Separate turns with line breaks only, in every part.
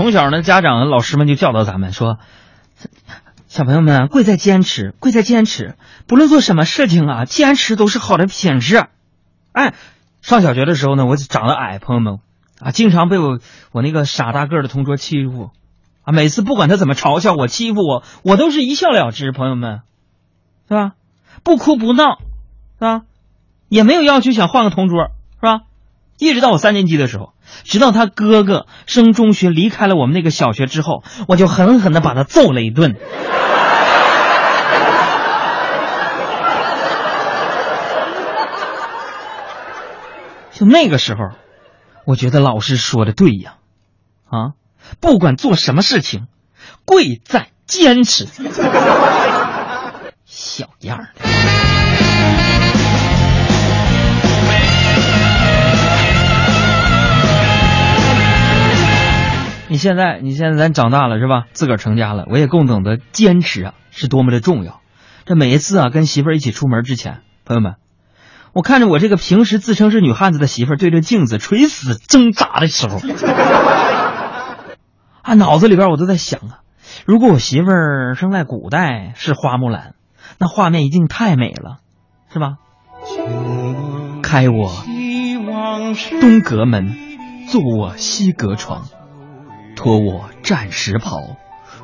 从小呢，家长、老师们就教导咱们说，小朋友们贵在坚持，贵在坚持，不论做什么事情啊，坚持都是好的品质。哎，上小学的时候呢，我长得矮，朋友们啊，经常被我我那个傻大个的同桌欺负啊。每次不管他怎么嘲笑我、欺负我，我都是一笑了之，朋友们，是吧？不哭不闹，是吧？也没有要求想换个同桌，是吧？一直到我三年级的时候，直到他哥哥升中学离开了我们那个小学之后，我就狠狠的把他揍了一顿。就那个时候，我觉得老师说的对呀，啊，不管做什么事情，贵在坚持。小样儿你现在，你现在咱长大了是吧？自个儿成家了，我也更懂得坚持啊是多么的重要。这每一次啊跟媳妇儿一起出门之前，朋友们，我看着我这个平时自称是女汉子的媳妇儿对着镜子垂死挣扎的时候，啊脑子里边我都在想啊，如果我媳妇儿生在古代是花木兰，那画面一定太美了，是吧？开我东阁门，坐我西阁床。脱我战时袍，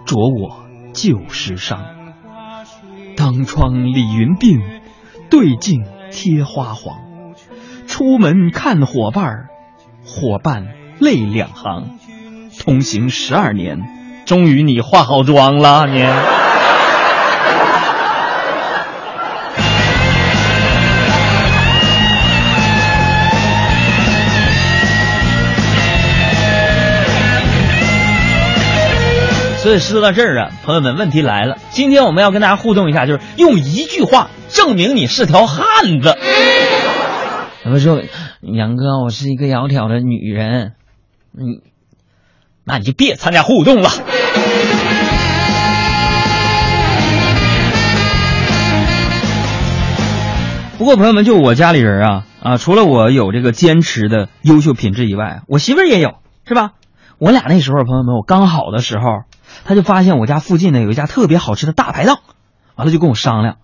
着我旧时裳。当窗理云鬓，对镜贴花黄。出门看伙伴，伙伴泪两行。同行十二年，终于你化好妆了，你。所以说到这儿啊，朋友们，问题来了。今天我们要跟大家互动一下，就是用一句话证明你是条汉子。有人说，杨哥，我是一个窈窕的女人，嗯，那你就别参加互动了。不过朋友们，就我家里人啊啊，除了我有这个坚持的优秀品质以外，我媳妇儿也有，是吧？我俩那时候，朋友们，我刚好的时候。他就发现我家附近呢有一家特别好吃的大排档，完了就跟我商量，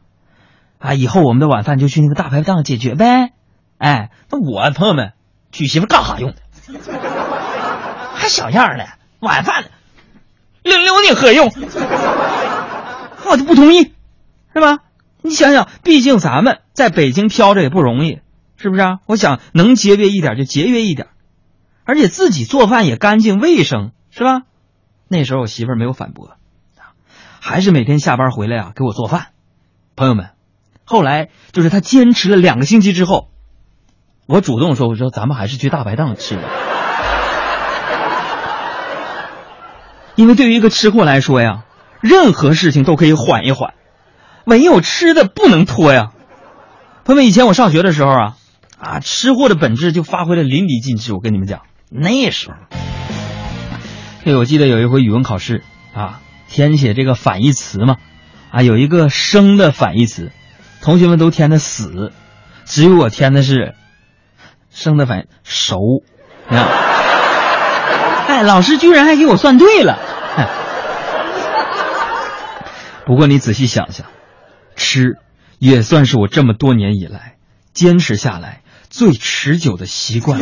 啊，以后我们的晚饭就去那个大排档解决呗。哎，那我朋友们娶媳妇干啥用的？还小样呢？晚饭留留你何用？我就不同意，是吧？你想想，毕竟咱们在北京飘着也不容易，是不是啊？我想能节约一点就节约一点，而且自己做饭也干净卫生，是吧？那时候我媳妇儿没有反驳，还是每天下班回来啊给我做饭。朋友们，后来就是他坚持了两个星期之后，我主动说：“我说咱们还是去大排档吃吧。”因为对于一个吃货来说呀，任何事情都可以缓一缓，唯有吃的不能拖呀。朋友们，以前我上学的时候啊，啊，吃货的本质就发挥的淋漓尽致。我跟你们讲，那时候。这我记得有一回语文考试啊，填写这个反义词嘛，啊，有一个生的反义词，同学们都填的死，只有我填的是生的反熟，你看，哎，老师居然还给我算对了。不过你仔细想想，吃也算是我这么多年以来坚持下来最持久的习惯。